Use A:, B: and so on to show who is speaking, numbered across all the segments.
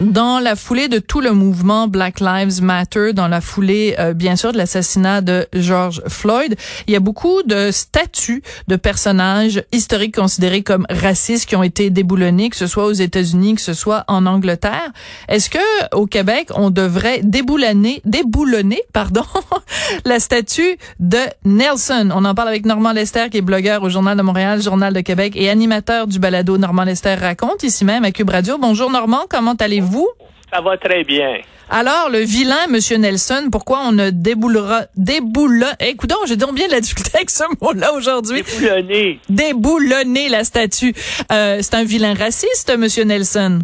A: Dans la foulée de tout le mouvement Black Lives Matter, dans la foulée euh, bien sûr de l'assassinat de George Floyd, il y a beaucoup de statues de personnages historiques considérés comme racistes qui ont été déboulonnés, que ce soit aux États-Unis, que ce soit en Angleterre. Est-ce que au Québec, on devrait déboulonner, déboulonner, pardon, la statue de Nelson? On en parle avec Normand Lester, qui est blogueur au Journal de Montréal, Journal de Québec et animateur du balado Normand Lester raconte ici même à Cube Radio. Bonjour Normand, comment allez-vous? Vous?
B: Ça va très bien.
A: Alors, le vilain, Monsieur Nelson, pourquoi on ne déboulera, déboulonne, eh, écoute j'ai donc bien de la difficulté avec ce mot-là aujourd'hui.
B: Déboulonner.
A: Déboulonner la statue. Euh, c'est un vilain raciste, Monsieur Nelson.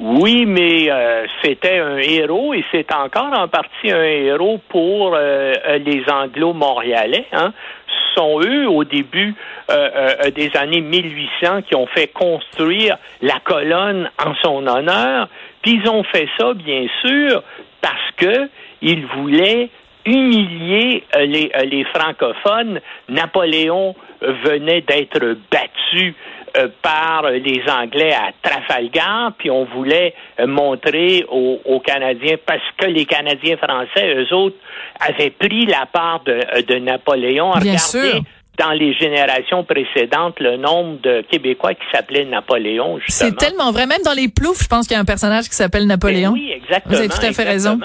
B: Oui, mais euh, c'était un héros et c'est encore en partie un héros pour euh, les Anglo-Montréalais. Hein. Sont eux, au début des années 1800, qui ont fait construire la colonne en son honneur. Puis ils ont fait ça, bien sûr, parce que ils voulaient humilier euh, les, euh, les francophones. Napoléon venait d'être battu euh, par les Anglais à Trafalgar, puis on voulait montrer aux, Canadiens, parce que les Canadiens français, eux autres, avaient pris la part de, de Napoléon.
A: Bien sûr
B: dans les générations précédentes le nombre de Québécois qui s'appelaient Napoléon.
A: C'est tellement vrai. Même dans les ploufs, je pense qu'il y a un personnage qui s'appelle Napoléon.
B: Ben oui, exactement.
A: Vous avez tout à fait raison.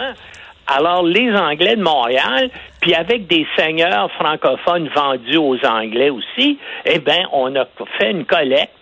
B: Alors, les Anglais de Montréal, puis avec des seigneurs francophones vendus aux Anglais aussi, eh bien, on a fait une collecte.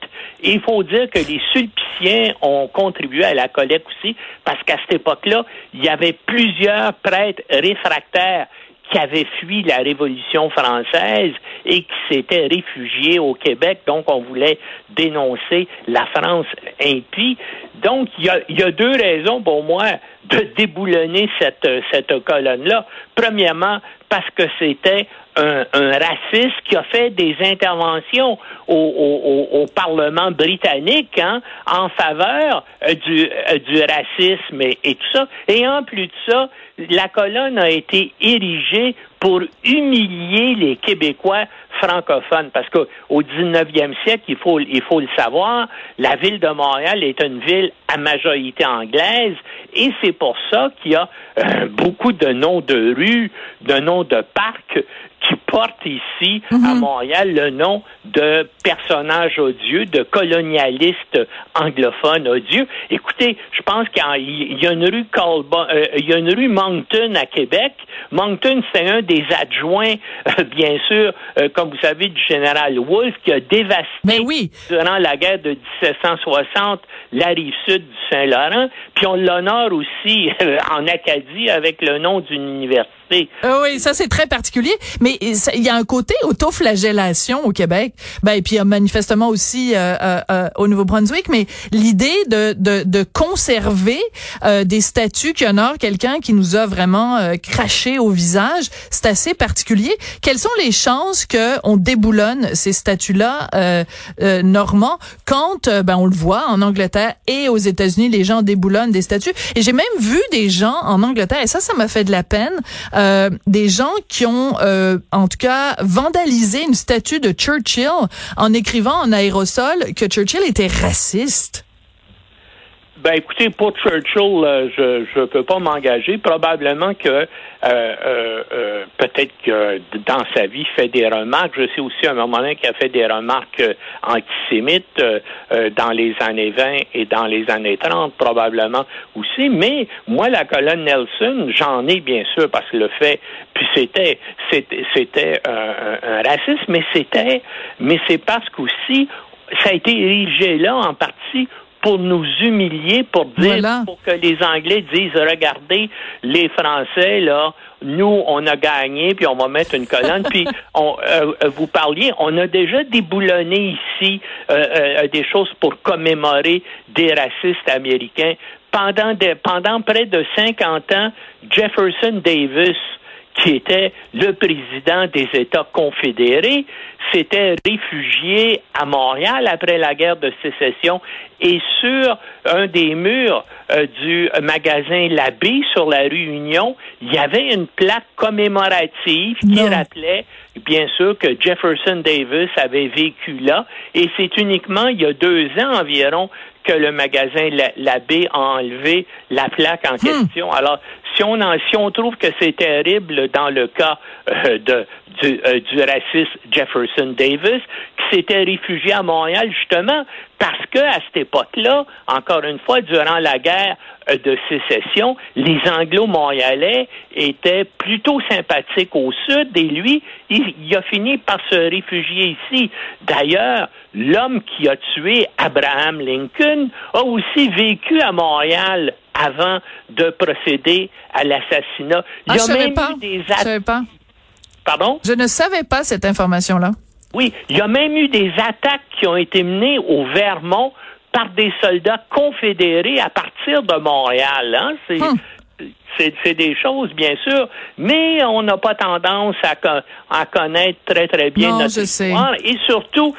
B: Il faut dire que les Sulpiciens ont contribué à la collecte aussi, parce qu'à cette époque-là, il y avait plusieurs prêtres réfractaires qui avait fui la Révolution française et qui s'était réfugié au Québec. Donc, on voulait dénoncer la France impie. Donc, il y a, deux raisons pour moi de déboulonner cette, cette colonne-là. Premièrement, parce que c'était un, un, raciste qui a fait des interventions au, au, au Parlement britannique hein, en faveur euh, du, euh, du racisme et, et, tout ça. Et en plus de ça, la colonne a été érigée pour humilier les Québécois francophones. Parce qu'au 19e siècle, il faut, il faut le savoir, la ville de Montréal est une ville à majorité anglaise et c'est pour ça qu'il y a euh, beaucoup de noms de rues, de noms de parcs qui portent ici à mhm. Montréal le nom de personnages odieux, de colonialistes anglophones odieux. Écoutez, je pense qu'il y a une rue Colbon, euh, il y a une rue Moncton à Québec. Moncton, c'est un des adjoints, euh, bien sûr, euh, comme vous savez, du général Wolfe, qui a dévasté
A: Mais oui.
B: durant la guerre de 1760 la rive sud du Saint-Laurent. Puis on l'honore aussi en Acadie avec le nom d'une université.
A: Ah oui, ça c'est très particulier. Mais il y a un côté autoflagellation au Québec. Ben et puis manifestement aussi euh, euh, euh, au Nouveau-Brunswick. Mais l'idée de, de, de conserver des statues qui honorent quelqu'un qui nous a vraiment craché au visage, c'est assez particulier. Quelles sont les chances que on déboulonne ces statues-là, Normand, quand ben on le voit en Angleterre et aux États-Unis, les gens déboulonnent des statues? Et j'ai même vu des gens en Angleterre, et ça, ça m'a fait de la peine. Euh, des gens qui ont, euh, en tout cas, vandalisé une statue de Churchill en écrivant en aérosol que Churchill était raciste.
B: Ben écoutez, pour Churchill, euh, je ne peux pas m'engager. Probablement que euh, euh, peut-être que dans sa vie, fait des remarques. Je sais aussi à un moment donné qu'il a fait des remarques antisémites dans les années 20 et dans les années 30, probablement aussi. Mais moi, la colonne Nelson, j'en ai bien sûr parce que le fait, puis c'était c'était c'était un, racisme, mais c'était mais c'est parce qu'aussi ça a été érigé là en partie pour nous humilier, pour dire, pour que les Anglais disent, regardez, les Français, là, nous, on a gagné, puis on va mettre une colonne. puis, on, euh, euh, vous parliez, on a déjà déboulonné ici euh, des choses pour commémorer des racistes américains. Pendant, pendant près de 50 ans, Jefferson Davis, qui était le président des États confédérés, s'était réfugié à Montréal après la guerre de sécession et sur un des murs euh, du magasin L'Abbé sur la rue Union, il y avait une plaque commémorative qui rappelait bien sûr que Jefferson Davis avait vécu là et c'est uniquement il y a deux ans environ que le magasin L'Abbé a enlevé la plaque en hmm. question. Alors, si on, si on trouve que c'est terrible dans le cas euh, de, du, euh, du raciste Jefferson Davis, qui s'était réfugié à Montréal justement parce que à cette époque-là, encore une fois, durant la guerre euh, de sécession, les Anglo-Montréalais étaient plutôt sympathiques au sud et lui, il a fini par se réfugier ici. D'ailleurs, l'homme qui a tué Abraham Lincoln a aussi vécu à Montréal avant de procéder à l'assassinat.
A: Il y a ah, même eu des savais pas.
B: Pardon?
A: Je ne savais pas cette information-là.
B: Oui, il y a même eu des attaques qui ont été menées au Vermont par des soldats confédérés à partir de Montréal. Hein? C'est, hum c'est des choses, bien sûr, mais on n'a pas tendance à, à, connaître très, très bien notre histoire. Et surtout,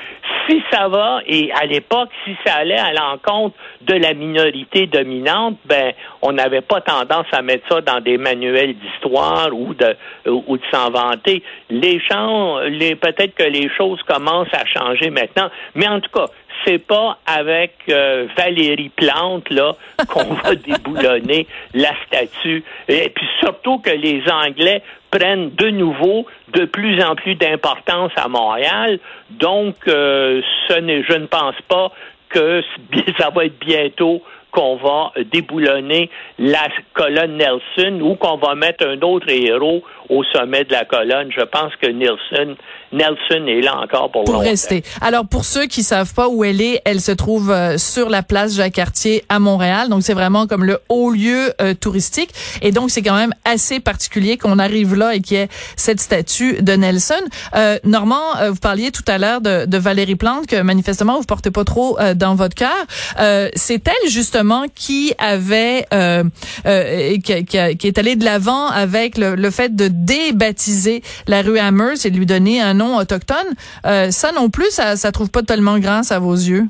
B: si ça va, et à l'époque, si ça allait à l'encontre de la minorité dominante, ben, on n'avait pas tendance à mettre ça dans des manuels d'histoire ou de, ou de s'en vanter. Les gens, les, peut-être que les choses commencent à changer maintenant, mais en tout cas, c'est pas avec euh, Valérie Plante là qu'on va déboulonner la statue. Et puis surtout que les Anglais prennent de nouveau de plus en plus d'importance à Montréal. Donc, euh, je ne pense pas que ça va être bientôt qu'on va déboulonner la colonne Nelson ou qu'on va mettre un autre héros au sommet de la colonne. Je pense que Nelson, Nelson est là encore pour,
A: pour rester. Alors pour ceux qui savent pas où elle est, elle se trouve euh, sur la place Jacques-Cartier à Montréal. Donc c'est vraiment comme le haut lieu euh, touristique. Et donc c'est quand même assez particulier qu'on arrive là et qu'il y ait cette statue de Nelson. Euh, Normand, euh, vous parliez tout à l'heure de, de, Valérie Plante que manifestement vous portez pas trop dans votre cœur. c'est elle justement qui avait qui, qui, qui, est allée de l'avant avec le, le fait de débaptiser la rue Amherst et de lui donner un nom autochtone. Euh, ça non plus, ça, ça trouve pas tellement grâce à vos yeux?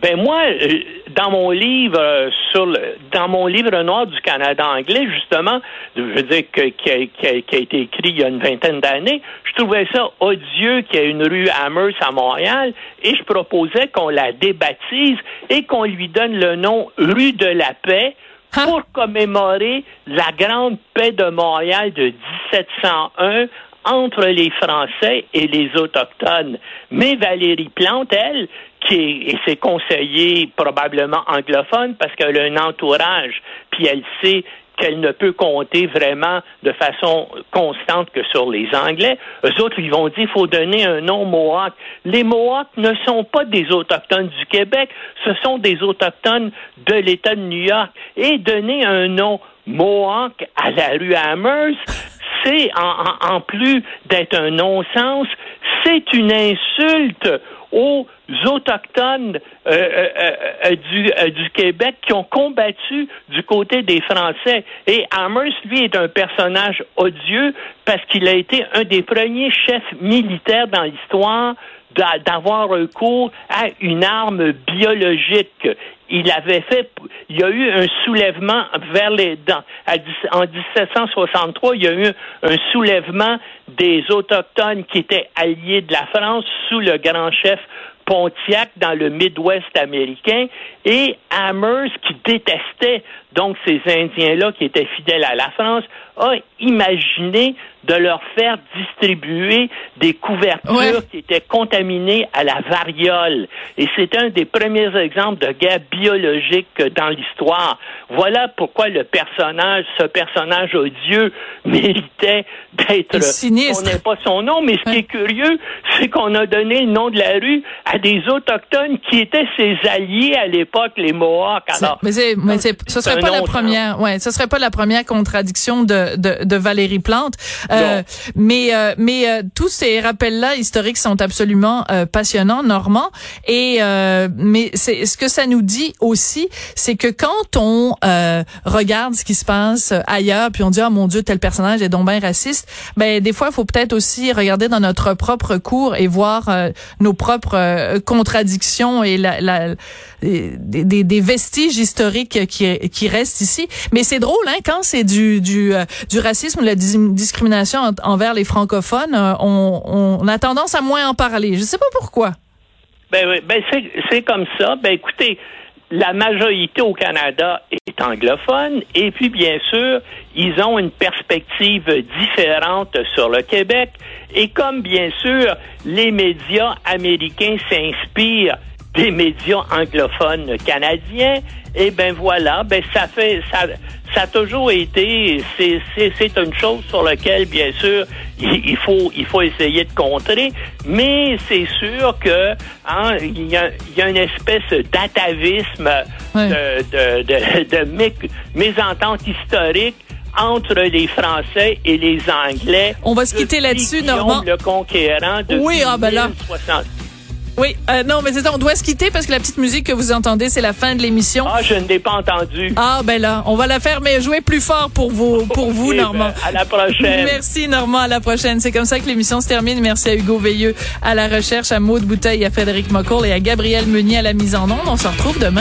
B: Ben moi, euh, dans mon livre euh, sur le, dans mon livre noir du Canada anglais, justement, je veux dire que, qui, a, qui, a, qui, a, été écrit il y a une vingtaine d'années, je trouvais ça odieux qu'il y ait une rue Amherst à Montréal et je proposais qu'on la débaptise et qu'on lui donne le nom rue de la paix Hein? pour commémorer la grande paix de Montréal de 1701 entre les Français et les Autochtones. Mais Valérie Plante, elle, qui est, et ses conseillers probablement anglophones parce qu'elle a un entourage, puis elle sait qu'elle ne peut compter vraiment de façon constante que sur les Anglais. Eux autres, ils vont dire qu'il faut donner un nom Mohawk. Les Mohawks ne sont pas des Autochtones du Québec, ce sont des Autochtones de l'État de New York. Et donner un nom Mohawk à la rue Amherst, c'est, en, plus d'être un non-sens, c'est une insulte aux autochtones euh, euh, euh, du, du Québec qui ont combattu du côté des Français. Et Amherst, lui, est un personnage odieux parce qu'il a été un des premiers chefs militaires dans l'histoire d'avoir recours à une arme biologique. Il avait fait, il y a eu un soulèvement vers les, dans, en 1763, il y a eu un soulèvement des autochtones qui étaient alliés de la France sous le grand chef Pontiac dans le Midwest américain et Amherst qui détestait donc ces Indiens-là qui étaient fidèles à la France a imaginé de leur faire distribuer des couvertures qui étaient contaminées à la variole. Et c'est un des premiers exemples de guerre biologique dans l'histoire. Voilà pourquoi le personnage, ce personnage odieux, méritait d'être...
A: Sinistre.
B: On n'est pas son nom, mais ce qui est curieux, c'est qu'on a donné le nom de la rue à des autochtones qui étaient ses alliés à l'époque, les Mohawks.
A: Alors, mais, serait serait pas la première. Ouais, ce serait pas la première contradiction de de, de Valérie Plante. Euh, mais euh, mais euh, tous ces rappels-là historiques sont absolument passionnants, Normand. Et mais c'est ce que ça nous dit aussi, c'est que quand on regarde ce qui se passe ailleurs, puis on dit oh mon Dieu tel personnage est donc bien raciste, ben des fois il faut peut-être aussi regarder dans notre propre cours et voir nos propres contradictions et la, la des, des, vestiges historiques qui, qui restent ici. Mais c'est drôle, hein, quand c'est du, du, euh, du racisme, la discrimination envers les francophones, euh, on, on, a tendance à moins en parler. Je sais pas pourquoi.
B: Ben ben c'est comme ça. Ben écoutez, la majorité au Canada est anglophone et puis bien sûr, ils ont une perspective différente sur le Québec et comme bien sûr, les médias américains s'inspirent des médias anglophones canadiens, et eh ben voilà, ben ça fait ça ça a toujours été c'est c'est une chose sur laquelle bien sûr il, faut il faut essayer de contrer, mais c'est sûr que hein, il y a, y a une espèce d'atavisme de de, de, de mésentente historique entre les Français et les Anglais.
A: On va se quitter là-dessus, Normand.
B: Le conquérant de
A: oui, ah ben là. Oui, euh, non, mais c'est ça, on doit se quitter parce que la petite musique que vous entendez, c'est la fin de l'émission.
B: Ah, je ne l'ai pas entendue.
A: Ah, ben là, on va la faire, mais jouer plus fort pour vous, pour vous, Normand. Ben,
B: à la prochaine.
A: Merci, Normand, à la prochaine. C'est comme ça que l'émission se termine. Merci à Hugo Veilleux à la recherche, à Maude Bouteille, à Frédéric Mocourt et à Gabriel Meunier à la mise en onde. On se retrouve demain.